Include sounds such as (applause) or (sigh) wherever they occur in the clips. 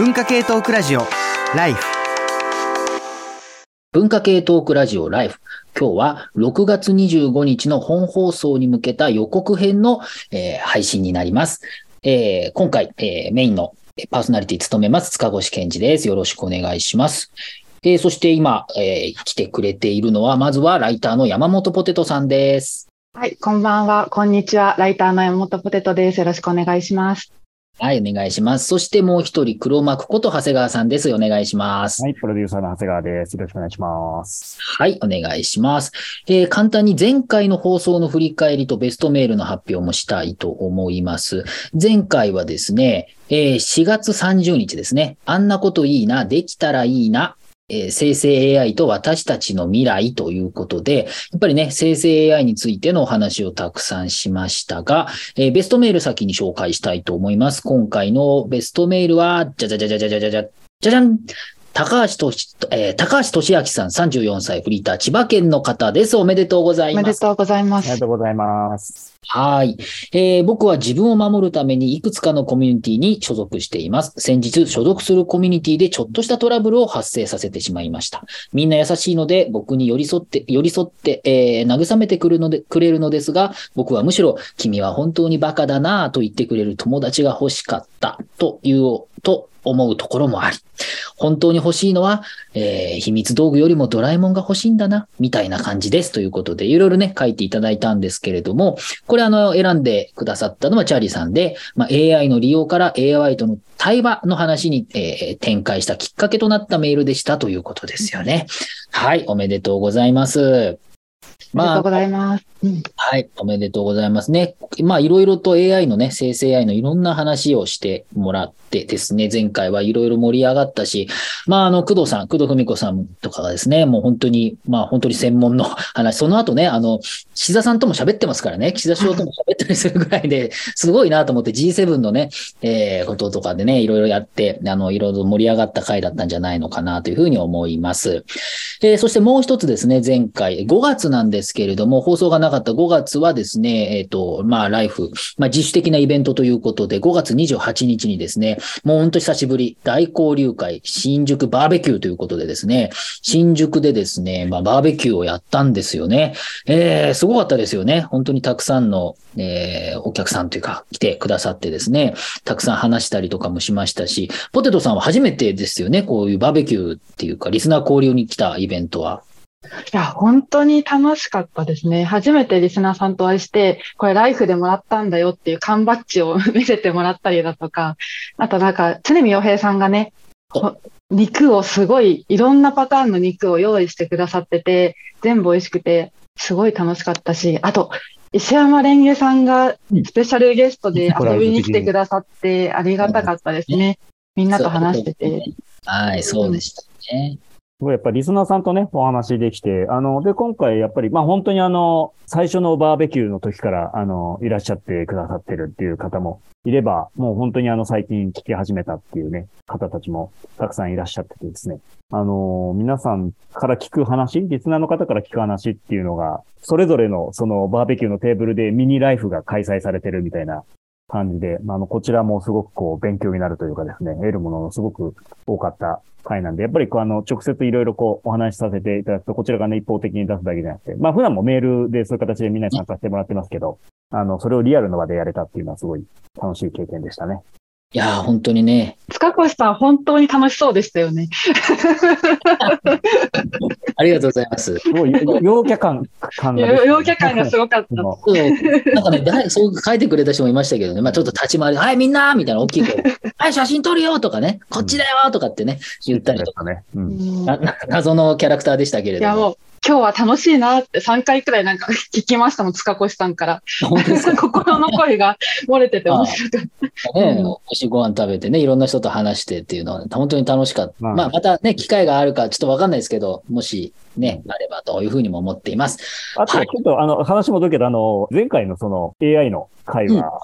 文化系トークラジオライフ文化系トークラジオライフ。今日は6月25日の本放送に向けた予告編の、えー配信になります。えー今回、えーメインのパーソナリティ務めます塚越健二です。よろしくお願いします。えーそして今、えー来てくれているのは、まずはライターの山本ポテトさんです。はい、こんばんは、こんにちは。ライターの山本ポテトです。よろしくお願いします。はい、お願いします。そしてもう一人、黒幕こと長谷川さんです。お願いします。はい、プロデューサーの長谷川です。よろしくお願いします。はい、お願いします。えー簡単に前回の放送の振り返りとベストメールの発表もしたいと思います。前回はですね、えー4月30日ですね。あんなこといいな、できたらいいな。えー生成 AI と私たちの未来ということで、やっぱりね、生成 AI についてのお話をたくさんしましたが、えベストメール先に紹介したいと思います。今回のベストメールは、じゃじゃじゃじゃじゃじゃじゃじゃじゃじゃん高橋とし、えー高橋俊明さん34歳フリーター千葉県の方です。おめでとうございま。おめですとうございますありがと。うございます。はい、えー僕は自分を守るためにいくつかのコミュニティに所属しています。先日所属するコミュニティでちょっとしたトラブルを発生させてしまいました。みんな優しいので僕に寄り添って、寄り添って、えー慰めてくるので、くれるのですが、僕はむしろ君は本当にバカだなぁと言ってくれる友達が欲しかったという、と思うところもあり、本当に欲しいのは、えー秘密道具よりもドラえもんが欲しいんだな、みたいな感じです。ということで、いろいろね、書いていただいたんですけれども、これあの、選んでくださったのはチャーリーさんで、まあ、AI の利用から AI との対話の話に、えー展開したきっかけとなったメールでしたということですよね。はい、おめでとうございます。ありがとうございます。うんはい、おめでとうございますね。まあ、いろいろと AI のね、生成 AI のいろんな話をしてもらってですね、前回はいろいろ盛り上がったし、まあ、あの、工藤さん、工藤文子さんとかがですね、もう本当に、まあ、本当に専門の話、その後ね、あの、岸田さんとも喋ってますからね、岸田首相とも喋ったりするぐらいで、すごいなと思って G7 のね、えーこととかでね、いろいろやって、あの、いろいろ盛り上がった回だったんじゃないのかなというふうに思います。えーそしてもう一つですね、前回、5月なんですけれども、放送がなかった5月はですね、えっ、と、まあ、ライフ、まあ、自主的なイベントということで、5月28日にですね、もう本当久しぶり、大交流会、新宿バーベキューということでですね、新宿でですね、まあ、バーベキューをやったんですよね。えー、すごかったですよね。本当にたくさんの、えーお客さんというか、来てくださってですね、たくさん話したりとかもしましたし、ポテトさんは初めてですよね、こういうバーベキューっていうか、リスナー交流に来たイベントは。いや、本当に楽しかったですね。初めてリスナーさんとお会いして、これライフでもらったんだよっていう缶バッジを見せてもらったりだとか、あとなんか、常見洋平さんがね、ほ肉をすごい、いろんなパターンの肉を用意してくださってて、全部美味しくて、すごい楽しかったし、あと、石山レンゲさんがスペシャルゲストで遊びに来てくださってありがたかったですね。みんなと話してて。はい、そうでしたね。すごいやっぱりリスナーさんとね、お話できて、あの、で、今回やっぱり、まあ本当にあの、最初のバーベキューの時から、あの、いらっしゃってくださってるっていう方もいれば、もう本当にあの、最近聞き始めたっていうね、方たちもたくさんいらっしゃっててですね。あの、皆さんから聞く話、リスナーの方から聞く話っていうのが、それぞれのそのバーベキューのテーブルでミニライフが開催されてるみたいな感じで、まあ、の、こちらもすごくこう、勉強になるというかですね、得るもののすごく多かった回なんで、やっぱりこう、あの、直接いろいろこう、お話しさせていただくと、こちらがね、一方的に出すだけじゃなくて、まあ、普段もメールでそういう形でみんなに参加してもらってますけど、あの、それをリアルの場でやれたっていうのはすごい楽しい経験でしたね。いやー、本当にね、塚越さん、本当に楽しそうでしたよね。ありがとうございます。すごい、陽キャ感、感が出てる。陽キャ感がすごかった。もそうなんかね、だいそう書いてくれた人もいましたけどね、まあちょっと立ち回りで、はい、みんなみたいな大きい声で、(laughs) はい、写真撮るよとかね、こっちだよとかってね、言ったりとか、ね。うん。(laughs) 謎のキャラクターでしたけれいや、ども。今日は楽しいなって3回くらいなんか聞きましたもん、塚越さんから。本当ですか？心の声が漏れてて面白かった。ね、うん美味しいご飯食べてね、いろんな人と話してっていうのは、本当に楽しかった。まあまあ、またね、機会があるかちょっとわかんないですけど、もしね、あればというふうにも思っています。あと、ちょっと、あの、話戻るけど、あの、前回のその AI の回は、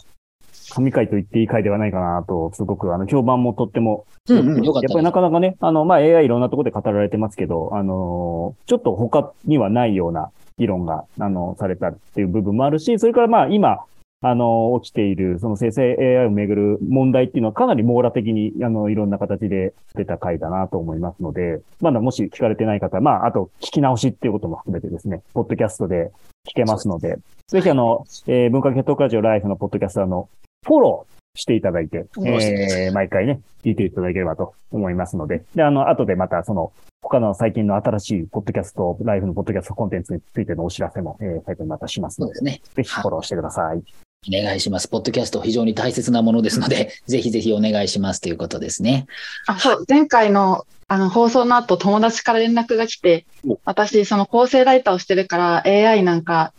神回と言っていい回ではないかなと、すごく、あの、評判もとっても、うんやっぱりなかなかね、あの、まあ、AI いろんなところで語られてますけど、あのちょっと他にはないような議論が、あの、されたっていう部分もあるし、それからまあ、今、あの、起きている、その生成 AI をめぐる問題っていうのはかなり網羅的に、あの、いろんな形で出た回だなと思いますので、まだもし聞かれてない方は、まあ、あと聞き直しっていうことも含めてですね、ポッドキャストで聞けますので、ぜひあの、えー、文化系トークラジオライフのポッドキャストのフォローしていただいて、えー、毎回ね、聞いていただければと思いますので、で、あの、後でまたその、他の最近の新しいポッドキャスト、ライフのポッドキャストコンテンツについてのお知らせも、えー、最後にまたしますので、そうですね。ぜひフォローしてください。お願いします。ポッドキャスト非常に大切なものですので、(laughs) ぜひぜひお願いしますということですね。あ、そう、前回のあの放送の後友達から連絡が来てお、私その構成ライターをしてるから AI なんか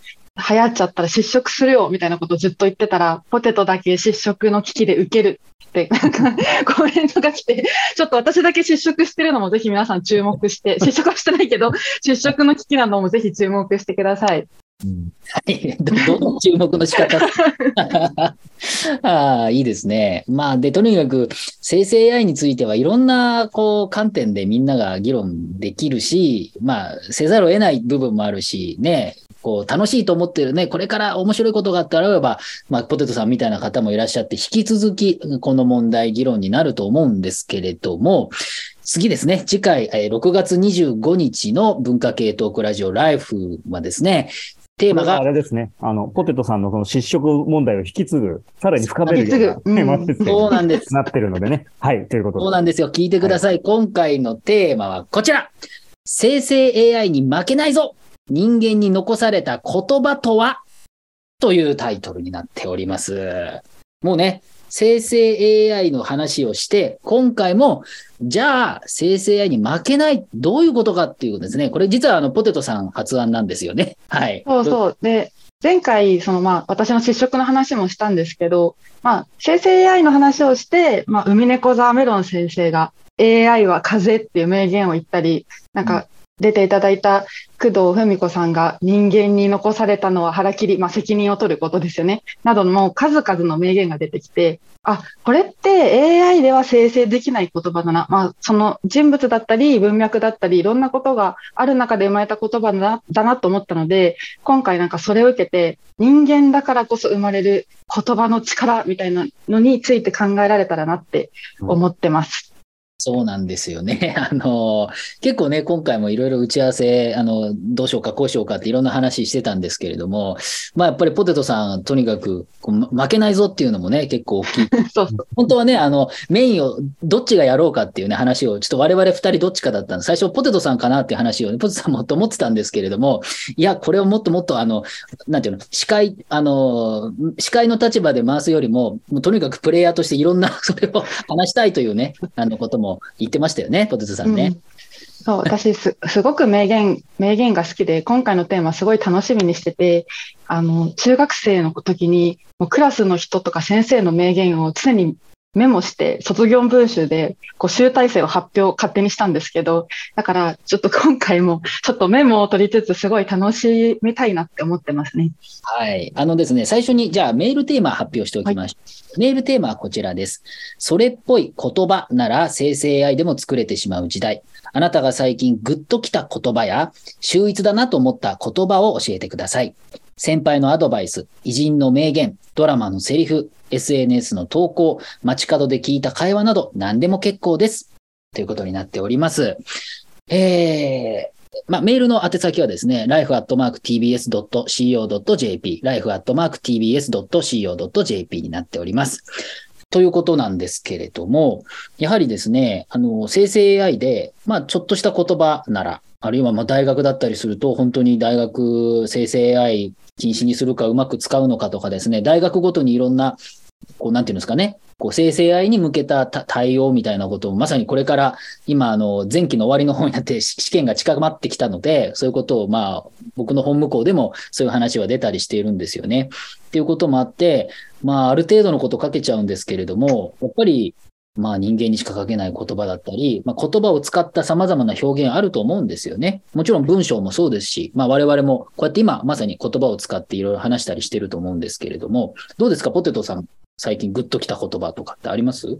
流行っちゃったら失職するよみたいなことをずっと言ってたら、ポテトだけ失職の危機で受けるって、なんかコメントが来て、ちょっと私だけ失職してるのもぜひ皆さん注目して、(laughs) 失職はしてないけど、失職の危機なのもぜひ注目してください。はい。ど、どの注目の仕方？(laughs) ああ、いいですね。まあ、で、とにかく、生成 AI についてはいろんな、こう、観点でみんなが議論できるし、まあ、せざるを得ない部分もあるし、ね、こう、楽しいと思ってるね、これから面白いことがあったらば、まあ、ポテトさんみたいな方もいらっしゃって、引き続き、この問題、議論になると思うんですけれども、次ですね、次回、えー6月25日の文化系トークラジオライフはですね、テーマがあ、れですね。あの、ポテトさんのその失職問題を引き継ぐ、さらに深めるようなテーマ設定そうなんです。なってるのでね。はい、ということで。そうなんですよ。聞いてください。今回のテーマはこちら。生成 AI に負けないぞ人間に残された言葉とは？というタイトルになっております。もうね、生成 AI の話をして、今回も、じゃあ、生成 AI に負けない、どういうことかっていうことですね。これ実はあの、ポテトさん発案なんですよね。はい。そうそう。で、前回、そのまあ、私の失職の話もしたんですけど、まあ、生成 AI の話をして、まあ、海猫沢メロン先生が AI は風っていう名言を言ったり、なんか、出ていただいた工藤文子さんが人間に残されたのは腹切り、まあ、責任を取ることですよね。などの数々の名言が出てきて、あ、これって AI では生成できない言葉だな。まあ、その人物だったり文脈だったりいろんなことがある中で生まれた言葉だなだなと思ったので、今回なんかそれを受けて人間だからこそ生まれる言葉の力みたいなのについて考えられたらなって思ってます。そうなんですよね。(laughs) あの、結構ね、今回もいろいろ打ち合わせ、あの、どうしようか、こうしようかっていろんな話してたんですけれども、まあやっぱりポテトさん、とにかくこうま負けないぞっていうのもね、結構大きい。(laughs) そうそう。本当はね、あの、メインをどっちがやろうかっていうね、話を、ちょっと我々二人どっちかだったんで、最初ポテトさんかなっていう話を、ね、ポテトさん (laughs) もと思ってたんですけれども、いや、これをもっともっとあの、なんていうの、司会、あの、司会の立場で回すよりも、もうとにかくプレイヤーとしていろんな、それを話したいというね、あのことも言ってましたよね、ポテトさんね。うんそう、私す、(laughs) すごく名言、名言が好きで、今回のテーマすごい楽しみにしてて、あの、中学生の時に、もうクラスの人とか先生の名言を常にメモして、卒業文集で、こう、集大成を発表、勝手にしたんですけど、だから、ちょっと今回も、ちょっとメモを取りつつ、すごい楽しみたいなって思ってますね。はい。あのですね、最初に、じゃあメールテーマ発表しておきましょう。メールテーマはこちらです。それっぽい言葉なら生成 AI でも作れてしまう時代。あなたが最近グッときた言葉や、秀逸だなと思った言葉を教えてください。先輩のアドバイス、偉人の名言、ドラマのセリフ、SNS の投稿、街角で聞いた会話など何でも結構です。ということになっております。えー、まあ、メールの宛先はですね、life.tbs.co.jp、life.tbs.co.jp になっております。ということなんですけれども、やはりですね、あの、生成 AI で、まあ、ちょっとした言葉なら、あるいはま大学だったりすると、本当に大学生成 AI 禁止にするかうまく使うのかとかですね、大学ごとにいろんな、こう、なんていうんですかね、こう、生成 AI に向けた対応みたいなことを、まさにこれから、今、あの、前期の終わりの方になって試験が近まってきたので、そういうことを、まあ、僕の本向こうでもそういう話は出たりしているんですよね。っていうこともあって、まあ、ある程度のこと書けちゃうんですけれども、やっぱり、まあ人間にしか書けない言葉だったり、まあ、言葉を使った様々な表現あると思うんですよね。もちろん文章もそうですし、まあ我々もこうやって今まさに言葉を使っていろいろ話したりしてると思うんですけれども、どうですか？ポテトさん、最近グッときた言葉とかってあります？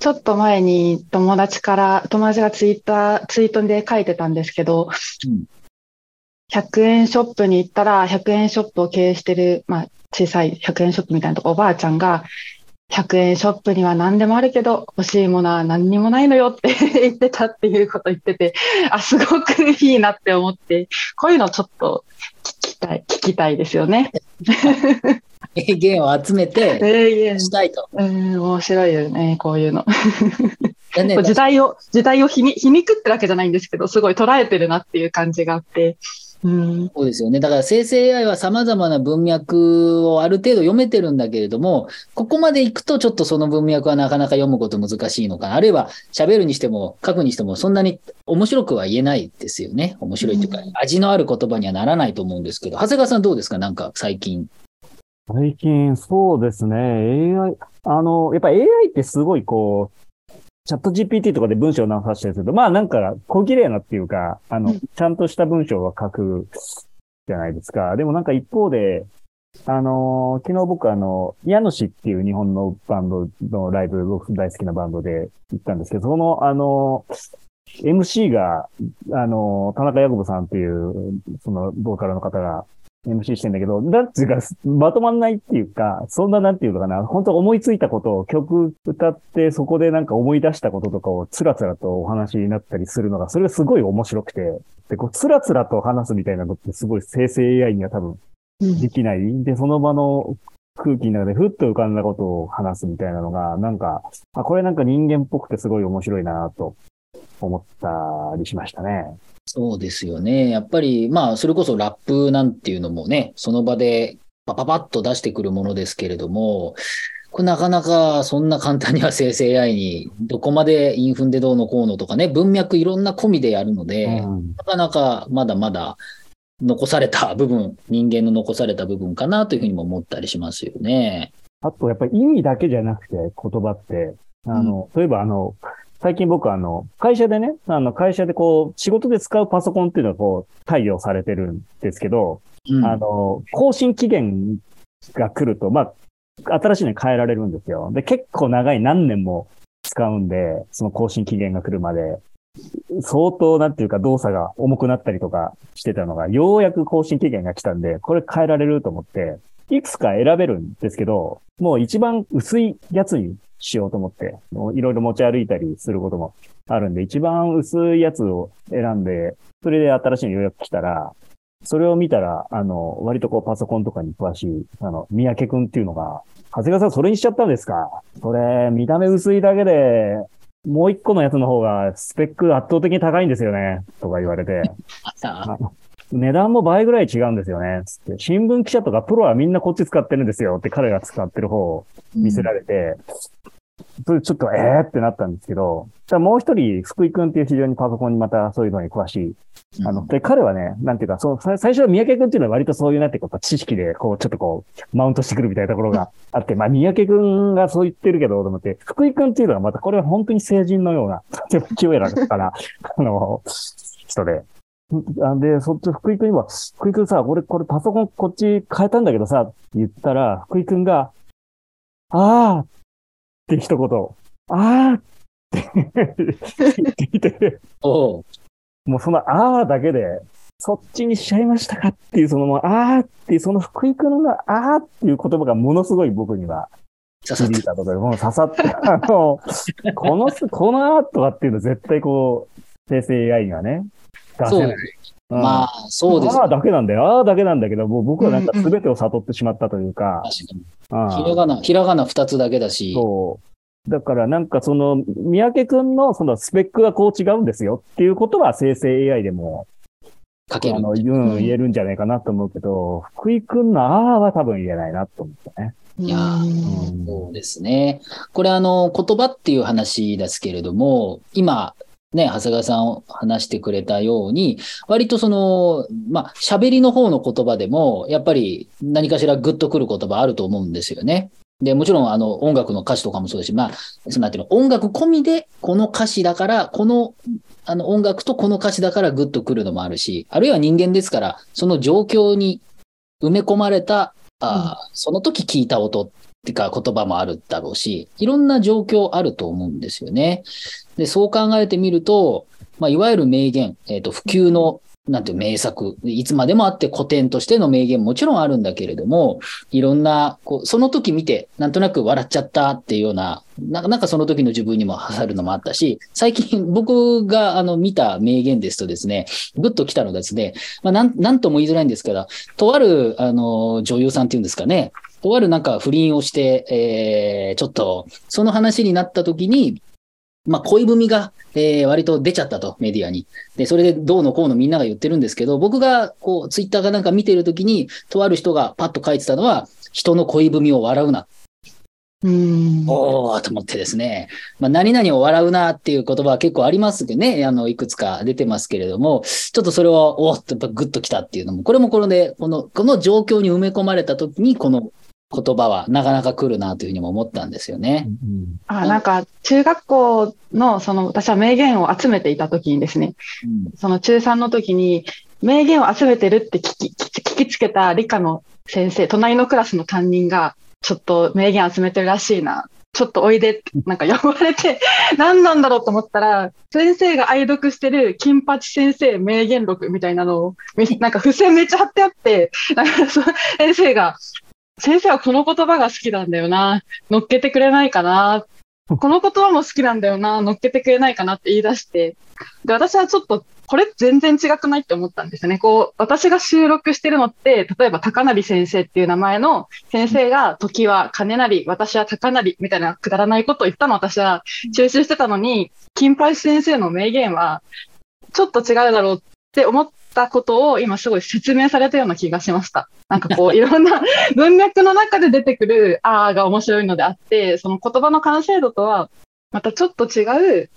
ちょっと前に友達から、友達がツイッター、ツイートで書いてたんですけど、うん。100円ショップに行ったら、100円ショップを経営してる、まあ、小さい100円ショップみたいなとこ、おばあちゃんが、100円ショップには何でもあるけど、欲しいものは何にもないのよって (laughs) 言ってたっていうこと言ってて、あ、すごくいいなって思って、こういうのちょっと聞きたい、聞きたいですよね。名言を集めて、ええしたいと。うん、面白いよね、こういうの。時代を、時代を皮肉ってわけじゃないんですけど、すごい捉えてるなっていう感じがあって、うん、そうですよね。だから生成 AI は様々な文脈をある程度読めてるんだけれども、ここまで行くとちょっとその文脈はなかなか読むこと難しいのかな。あるいは喋るにしても書くにしてもそんなに面白くは言えないですよね。面白いというか、うん味のある言葉にはならないと思うんですけど、長谷川さんどうですか？なんか最近。最近、そうですね。AI、あの、やっぱ AI ってすごいこう、チャット GPT とかで文章を流したりすると、まあなんか小綺麗なっていうか、あの、うんちゃんとした文章は書くじゃないですか。でもなんか一方で、あの、昨日僕あの、ヤノシっていう日本のバンドのライブ、僕大好きなバンドで行ったんですけど、そのあの、MC が、あの、田中ヤコブさんっていう、その、ボーカルの方が MC してんだけど、なんていうか、まとまんないっていうか、そんななんていうのかな、本当思いついたことを曲歌って、そこでなんか思い出したこととかをつらつらとお話になったりするのが、それがすごい面白くて、で、こう、つらつらと話すみたいなのってすごい生成 AI には多分できない。で、その場の空気の中でふっと浮かんだことを話すみたいなのが、なんか、あ、これなんか人間っぽくてすごい面白いなと思ったりしましたね。そうですよね。やっぱり、まあ、それこそラップなんていうのもね、その場でパパパッと出してくるものですけれども、これなかなかそんな簡単には生成 AI にどこまでインフンでどうのこうのとかね、文脈いろんな込みでやるので、うんなかなかまだまだ残された部分、(laughs) 人間の残された部分かなというふうにも思ったりしますよね。あと、やっぱり意味だけじゃなくて、言葉って、あの、例えばあの、最近僕あの、会社でね、あの、会社でこう、仕事で使うパソコンっていうのはこう、対応されてるんですけど、うん。あの、更新期限が来ると、まあ、新しいのに変えられるんですよ。で、結構長い何年も使うんで、その更新期限が来るまで、相当なんていうか動作が重くなったりとかしてたのが、ようやく更新期限が来たんで、これ変えられると思って、いくつか選べるんですけど、もう一番薄いやつにしようと思って、いろいろ持ち歩いたりすることもあるんで、一番薄いやつを選んで、それで新しいのようやく来たら、それを見たら、あの、割とこうパソコンとかに詳しい、あの、三宅くんっていうのが、長谷川さんそれにしちゃったんですか？それ、見た目薄いだけで、もう一個のやつの方がスペック圧倒的に高いんですよね、とか言われて、(laughs) 値段も倍ぐらい違うんですよね、つって。新聞記者とかプロはみんなこっち使ってるんですよ。って彼が使ってる方を見せられて、それちょっとええー、ってなったんですけど、ただもう一人、福井くんっていう非常にパソコンにまたそういうのに詳しい。うん。あの、で、彼はね、なんていうか、そう、さ最初は三宅くんっていうのは割とそういう、なんていうか、知識で、こう、ちょっとこう、マウントしてくるみたいなところがあって、まあ、三宅くんがそう言ってるけど、と思って、福井くんっていうのはまた、これは本当に成人のような、とても清らかな、あの、人で。んで、そっち、福井くんには、福井くんさ、俺、これパソコンこっち変えたんだけどさ、って言ったら、福井くんが、あーって一言、あーって言って。もうそのあーだけで、そっちにしちゃいましたかっていう、そのあーっていう、その福井くんのあーっていう言葉がものすごい僕には刺さった。響いたとか、もう刺さって、あの、このす、このあーとかっていうの絶対こう、生成 AI にはね、出せない。うんまあ、そうです。あーだけなんだよ。あーだけなんだけど、もう僕はなんか全てを悟ってしまったというか、確かに。うんひらがな、ひらがな二つだけだし、そう。だからなんかその、三宅くんのそのスペックがこう違うんですよっていうことは生成 AI でもかけるあ。の、うん、言えるんじゃないかなと思うけど、福井くんのあーは多分言えないなと思ったね。いやーうんそうですね。これあの、言葉っていう話ですけれども、今、ね、長谷川さん話してくれたように、割とその、まあ、喋りの方の言葉でも、やっぱり何かしらグッとくる言葉あると思うんですよね。で、もちろんあの、音楽の歌詞とかもそうですし、まあ、そのなんていうの、音楽込みで、この歌詞だから、この、あの、音楽とこの歌詞だからグッとくるのもあるし、あるいは人間ですから、その状況に埋め込まれた、あーその時聞いた音ってか言葉もあるだろうし、いろんな状況あると思うんですよね。で、そう考えてみると、まあ、いわゆる名言、えっ、と、普及のなんていう名作、いつまでもあって古典としての名言もちろんあるんだけれども、いろんな、こう、その時見て、なんとなく笑っちゃったっていうような、ななんかその時の自分にも刺さるのもあったし、最近 (laughs) 僕があの見た名言ですとですね、ぐっと来たのですね、まあなん、なんとも言いづらいんですけど、とある、あの、女優さんっていうんですかね、とあるなんか不倫をして、えー、ちょっと、その話になった時に、まあ、恋文が、えー、割と出ちゃったと、メディアに。で、それでどうのこうのみんなが言ってるんですけど、僕が、こう、ツイッターかなんか見てるときに、とある人がパッと書いてたのは、人の恋文を笑うな。うん。おーと思ってですね。まあ、何々を笑うなっていう言葉は結構ありますけどね。あの、いくつか出てますけれども、ちょっとそれは、おーっとやっぱグッときたっていうのも、これもこれで、この、この状況に埋め込まれたときに、この言葉はなかなか来るなというふうにも思ったんですよね。うんあ、なんか、中学校の、その、私は名言を集めていた時にですね、うんその中3の時に、名言を集めてるって聞き、聞き聞きつけた理科の先生、隣のクラスの担任が、ちょっと名言集めてるらしいな。ちょっとおいでって、なんか呼ばれて、(laughs) 何なんだろうと思ったら、先生が愛読してる金八先生名言録みたいなのを、みなんか付箋めっちゃ貼ってあって、なんかその先生が、先生はこの言葉が好きなんだよな。乗っけてくれないかな。この言葉も好きなんだよな。乗っけてくれないかなって言い出して。で、私はちょっと、これ全然違くないって思ったんですよね。こう、私が収録してるのって、例えば高成先生っていう名前の先生が、時は金成、私は高成みたいなくだらないことを言ったの私は収集してたのに、金八先生の名言は、ちょっと違うだろうって思ったことを今すごい説明されたような気がしました。なんかこう、(laughs) いろんな (laughs) 文脈の中で出てくる、あーが面白いのであって、その言葉の完成度とは、またちょっと違う、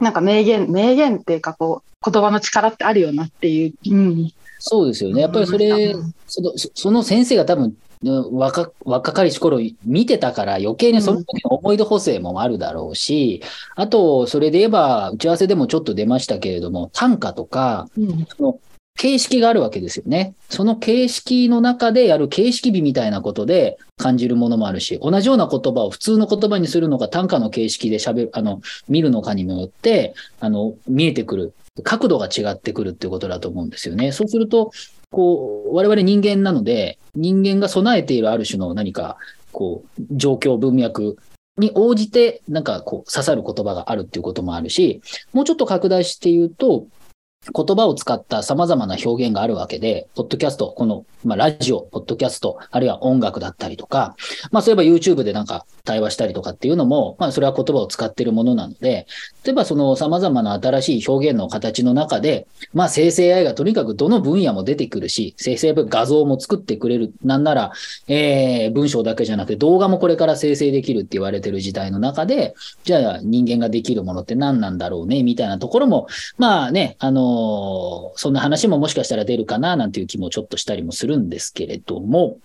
なんか名言、名言っていうかこう、言葉の力ってあるよなっていう。うん。そうですよね。やっぱりそれ、そのそその先生が多分、うん若若かりし頃見てたから余計にその時の思い出補正もあるだろうし、あと、それで言えば、打ち合わせでもちょっと出ましたけれども、短歌とか、うん。その形式があるわけですよね。その形式の中でやる形式美みたいなことで感じるものもあるし、同じような言葉を普通の言葉にするのか短歌の形式で喋る、あの、見るのかにもよって、あの、見えてくる、角度が違ってくるっていうことだと思うんですよね。そうすると、こう、我々人間なので、人間が備えているある種の何か、こう、状況、文脈に応じて、なんかこう、刺さる言葉があるっていうこともあるし、もうちょっと拡大して言うと、言葉を使った様々な表現があるわけで、ポッドキャスト、この、まあ、ラジオ、ポッドキャスト、あるいは音楽だったりとか、まあ、そういえば YouTube でなんか対話したりとかっていうのも、まあ、それは言葉を使っているものなので、例えばその様々な新しい表現の形の中で、まあ、生成 AI がとにかくどの分野も出てくるし、生成画像も作ってくれる。なんなら、えー、文章だけじゃなくて動画もこれから生成できるって言われてる時代の中で、じゃあ人間ができるものって何なんだろうね、みたいなところも、まあね、あのーそんな話ももしかしたら出るかな、なんていう気もちょっとしたりもするんですけれども、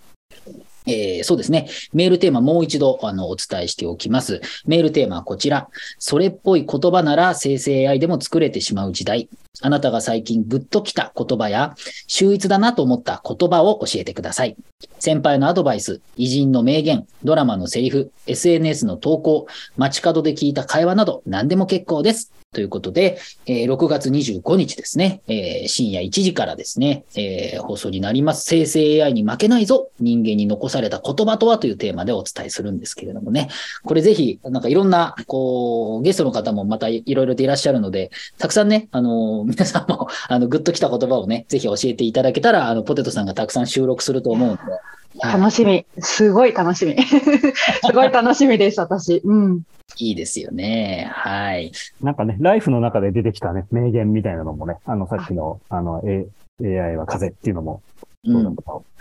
えーそうですね。メールテーマもう一度あのお伝えしておきます。メールテーマはこちら。それっぽい言葉なら生成 AI でも作れてしまう時代。あなたが最近グッときた言葉や、秀逸だなと思った言葉を教えてください。先輩のアドバイス、偉人の名言、ドラマのセリフ、SNS の投稿、街角で聞いた会話など何でも結構です。ということで、え6月25日ですね、え深夜1時からですね、え放送になります。生成 AI に負けないぞ人間に残された言葉とはというテーマでお伝えするんですけれどもね。これぜひ、なんかいろんな、こう、ゲストの方もまたいろいろといらっしゃるので、たくさんね、あのー皆さんも、あの、グッときた言葉をね、ぜひ教えていただけたら、あの、ポテトさんがたくさん収録すると思うので。はい楽しみ。すごい楽しみ。(laughs) すごい楽しみです、私。うん。いいですよね。はい。なんかね、ライフの中で出てきたね、名言みたいなのもね、あの、さっきの、あの、A、AI は風っていうのも、うん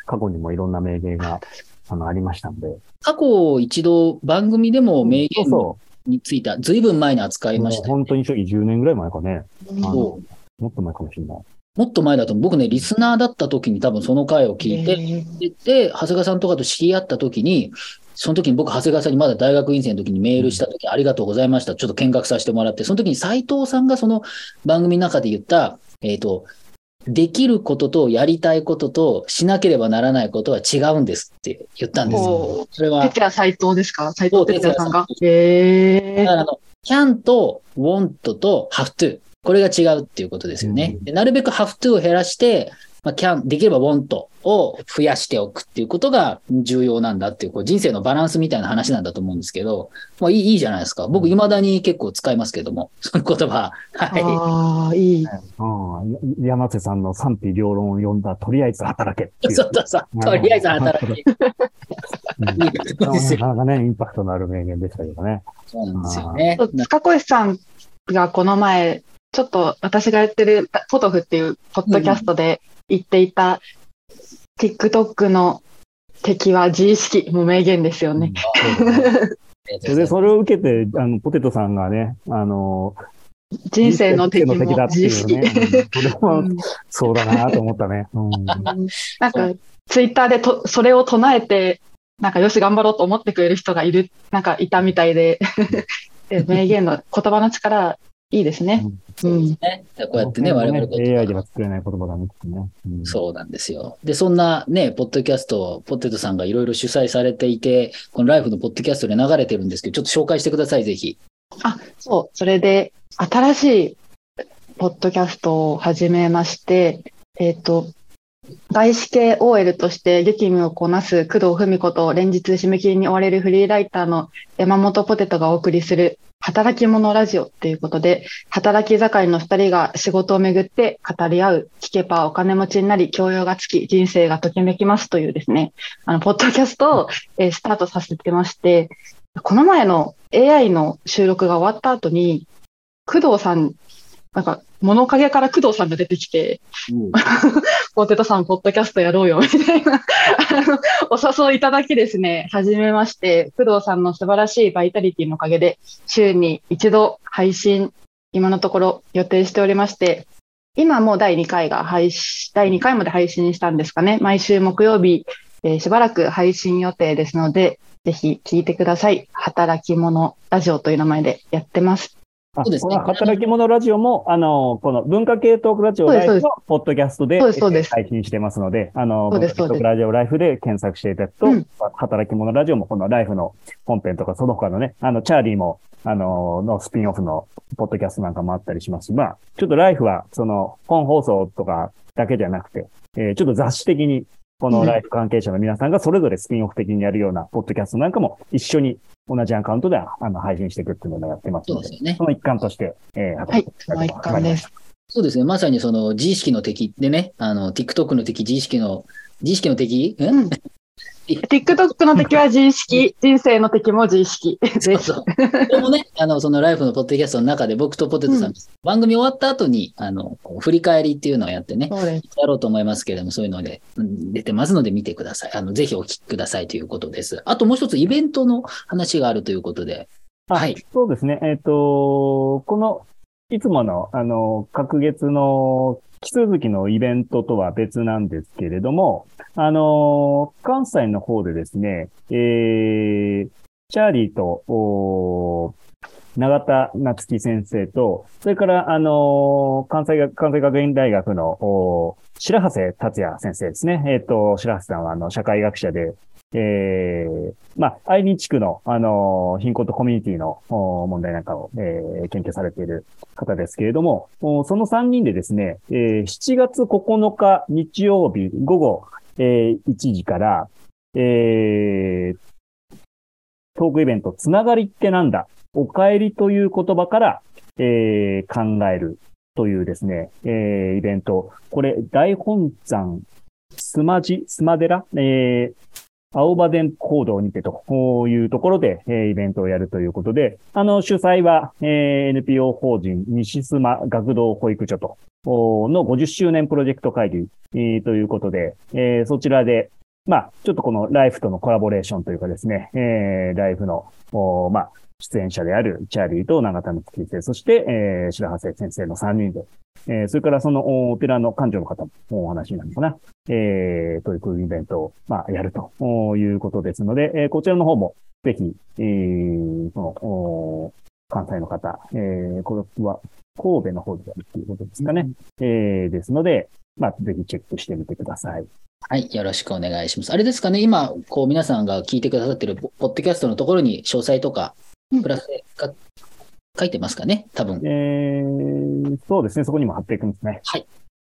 過去にもいろんな名言が、あの、ありましたんで。過去一度番組でも名言についた、ずいぶん前に扱いましたよ本当に初期10年ぐらい前かね。もっと前かもしれない。もっと前だと、僕ね、リスナーだった時に多分その回を聞いて、で、長谷川さんとかと知り合った時に、その時に僕、長谷川さんにまだ大学院生の時にメールした時、ありがとうございました。ちょっと見学させてもらって、その時に斉藤さんがその番組の中で言った、えっ、と、できることとやりたいこととしなければならないことは違うんですって言ったんですよ。ほそれは、哲也斎藤ですか？斎藤哲也さんが？へえだからあの、can と want と have to。これが違うっていうことですよね。でなるべく have to を減らして、まあ、can、できれば want を増やしておくっていうことが重要なんだっていう、こう人生のバランスみたいな話なんだと思うんですけど、まあいいいいじゃないですか。僕、未だに結構使いますけども、その言葉。はい。ああ、いい。うん。山瀬さんの賛否両論を読んだ、とりあえず働けっていう。そうそうそう。とりあえず働き。うんいいことですよ。なかなかね、インパクトのある名言でしたけどね。そうなんですよね。塚越さんがこの前、ちょっと私がやってるポトフっていうポッドキャストで言っていた、TikTok の敵は自意識も名言ですよね。それで、それを受けて、あの、ポテトさんがね、あの、人生の敵も人生の敵だって自意識。いうね。うんそれもうんそうだなと思ったね。うん。なんか、ツイッターでとそれを唱えて、なんかよし頑張ろうと思ってくれる人がいる、なんかいたみたいで、(laughs) で名言の言葉の力、いいですね。うん。ね。こうやってね、我々こう AI では作れない言葉だねね。うんそうなんですよ。で、そんなね、ポッドキャストをポテトさんがいろいろ主催されていて、このライフのポッドキャストで流れてるんですけど、ちょっと紹介してください、ぜひ。あ、そう。それで、新しいポッドキャストを始めまして、えっ、と、外資系 OL として激務をこなす工藤文子と連日締め切りに追われるフリーライターの山本ポテトがお送りする働き者ラジオっていうことで、働き盛りの2人が仕事をめぐって語り合う、聞けばお金持ちになり、教養がつき、人生がときめきますというですね、あの、ポッドキャストを、えスタートさせてまして、この前の AI の収録が終わった後に、工藤さん、なんか、物陰から工藤さんが出てきて、ポテトさん、ポッドキャストやろうよ、みたいな、(laughs) お誘いいただきですね、始めまして、工藤さんの素晴らしいバイタリティのおかげで、週に一度配信、今のところ予定しておりまして、今もう第2回が配信、第2回まで配信したんですかね。毎週木曜日、えーしばらく配信予定ですので、ぜひ聞いてください。働き者ラジオという名前でやってます。あそうですね。この働き者ラジオも、あの、この文化系トークラジオライフのポッドキャストで配信してますので、あの、文化系トークラジオライフで検索していただくと、うん。働き者ラジオもこのライフの本編とかその他のね、あの、チャーリーも、あの、のスピンオフのポッドキャストなんかもあったりします。し、まあ、ちょっとライフは、その、本放送とかだけじゃなくて、えーちょっと雑誌的に、このライフ関係者の皆さんがそれぞれスピンオフ的にやるようなポッドキャストなんかも一緒に同じアカウントであの配信していくっていうのをやってますのでそうです、よねそ。の一環として、えー、はい、その一環です。そうですね。まさにその自意識の敵でね、あの、TikTok の敵、自意識の、自意識の敵んうん？TikTok の敵は自意識、人生の敵も自意識。そうそう。これもね、あの、そのライフのポッドキャストの中で僕とポテトさん、うん番組終わった後に、あの、振り返りっていうのをやってね。やろうと思いますけれども、そういうので、うん出てますので見てください。あの、ぜひお聞きくださいということです。あともう一つイベントの話があるということで、あはい。そうですね。えっ、と、この、いつもの、あの、各月の奇続きのイベントとは別なんですけれども、あの、関西の方でですね、えー、チャーリーと、お永田夏樹先生と、それから、あの、関西学、関西学院大学の、お白長谷達也先生ですね。えっ、と、白長さんは、あの、社会学者で、えー、まあ、愛知地区の、あの、貧困とコミュニティの問題なんかを、えー研究されている方ですけれども、その3人でですね、えー7月9日日曜日午後、えー1時から、えートークイベント、つながりってなんだお帰りという言葉から、えー考えるというですね、えーイベント。これ、大本山、スマジ、スマデラ、えー青葉電行動にてというところで、えーイベントをやるということで、あの、主催は、えー NPO 法人西須磨学童保育所と、の50周年プロジェクト会議、えーということで、えーそちらで、まあ、ちょっとこのライフとのコラボレーションというかですね、えーライフの、まあ、出演者であるチャーリーと永田の月生、そして、えー白羽先生の3人で、えーそれからそのおお寺の館長の方もお話になるのかな、えー、というイベントを、まあ、やるとおいうことですので、えーこちらの方も、ぜひ、えー、その、お関西の方、えー、これは神戸の方でやるということですかね。えー、ですので、まあ、ぜひチェックしてみてください。はい。よろしくお願いします。あれですかね、今、こう皆さんが聞いてくださってるポポッドキャストのところに詳細とか、うんプラスでか書いてますかね多分。えー、そうですね。そこにも貼っていくんですね。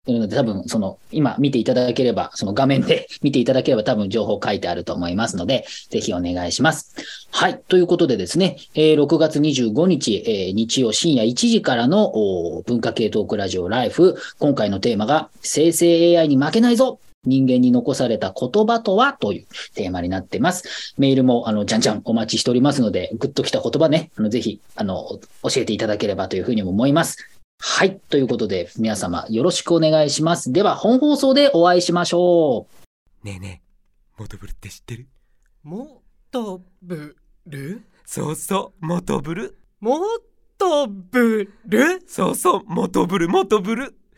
なので多分、その、今見ていただければ、その画面で (laughs) 見ていただければ多分情報書いてあると思いますので、ぜひお願いします。はい。ということでですね、えー6月25日、えー日曜深夜1時からの文化系トークラジオライフ。今回のテーマが、生成 AI に負けないぞ人間に残された言葉とはというテーマになってます。メールも、あの、じゃんじゃんお待ちしておりますので、グッときた言葉ね、あの、ぜひ、あの、教えていただければというふうにも思います。はい。ということで、皆様よろしくお願いします。では、本放送でお会いしましょう。ねえねえ、モトブルって知ってる？もとぶるそうそう、モトブル。もとぶるそうそう、モトブル、モトブル。